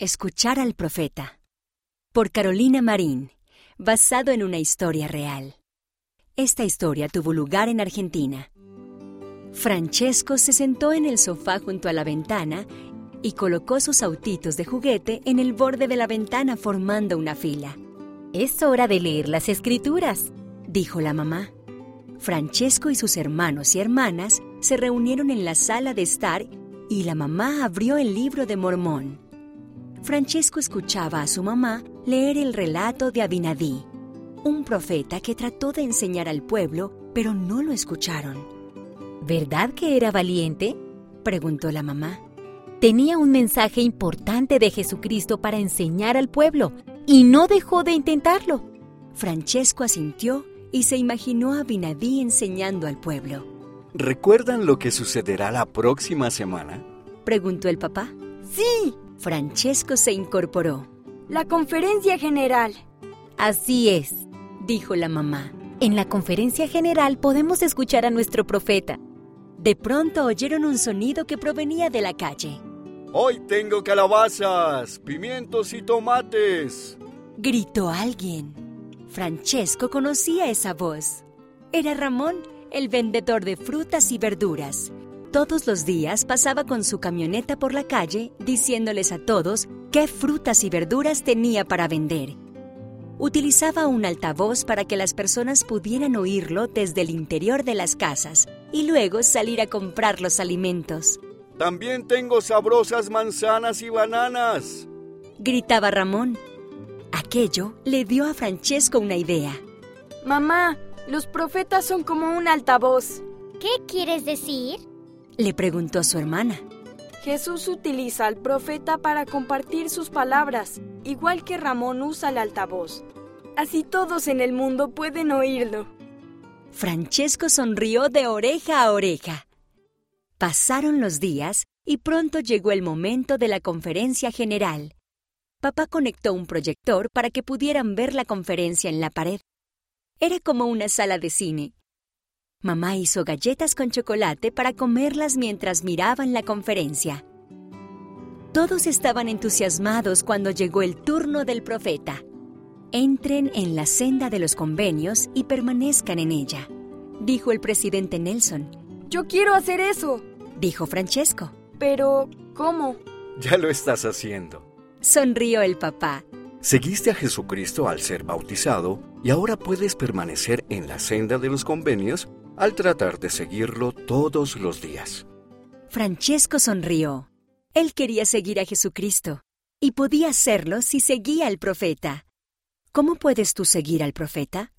Escuchar al profeta. Por Carolina Marín, basado en una historia real. Esta historia tuvo lugar en Argentina. Francesco se sentó en el sofá junto a la ventana y colocó sus autitos de juguete en el borde de la ventana formando una fila. Es hora de leer las escrituras, dijo la mamá. Francesco y sus hermanos y hermanas se reunieron en la sala de estar y la mamá abrió el libro de Mormón. Francesco escuchaba a su mamá leer el relato de Abinadí, un profeta que trató de enseñar al pueblo, pero no lo escucharon. ¿Verdad que era valiente? preguntó la mamá. Tenía un mensaje importante de Jesucristo para enseñar al pueblo y no dejó de intentarlo. Francesco asintió y se imaginó a Abinadí enseñando al pueblo. ¿Recuerdan lo que sucederá la próxima semana? preguntó el papá. Sí. Francesco se incorporó. La conferencia general. Así es, dijo la mamá. En la conferencia general podemos escuchar a nuestro profeta. De pronto oyeron un sonido que provenía de la calle. Hoy tengo calabazas, pimientos y tomates. Gritó alguien. Francesco conocía esa voz. Era Ramón, el vendedor de frutas y verduras. Todos los días pasaba con su camioneta por la calle diciéndoles a todos qué frutas y verduras tenía para vender. Utilizaba un altavoz para que las personas pudieran oírlo desde el interior de las casas y luego salir a comprar los alimentos. También tengo sabrosas manzanas y bananas. Gritaba Ramón. Aquello le dio a Francesco una idea. Mamá, los profetas son como un altavoz. ¿Qué quieres decir? Le preguntó su hermana. Jesús utiliza al profeta para compartir sus palabras, igual que Ramón usa el altavoz. Así todos en el mundo pueden oírlo. Francesco sonrió de oreja a oreja. Pasaron los días y pronto llegó el momento de la conferencia general. Papá conectó un proyector para que pudieran ver la conferencia en la pared. Era como una sala de cine. Mamá hizo galletas con chocolate para comerlas mientras miraban la conferencia. Todos estaban entusiasmados cuando llegó el turno del profeta. Entren en la senda de los convenios y permanezcan en ella, dijo el presidente Nelson. Yo quiero hacer eso, dijo Francesco. Pero, ¿cómo? Ya lo estás haciendo. Sonrió el papá. Seguiste a Jesucristo al ser bautizado y ahora puedes permanecer en la senda de los convenios al tratar de seguirlo todos los días. Francesco sonrió. Él quería seguir a Jesucristo y podía hacerlo si seguía al profeta. ¿Cómo puedes tú seguir al profeta?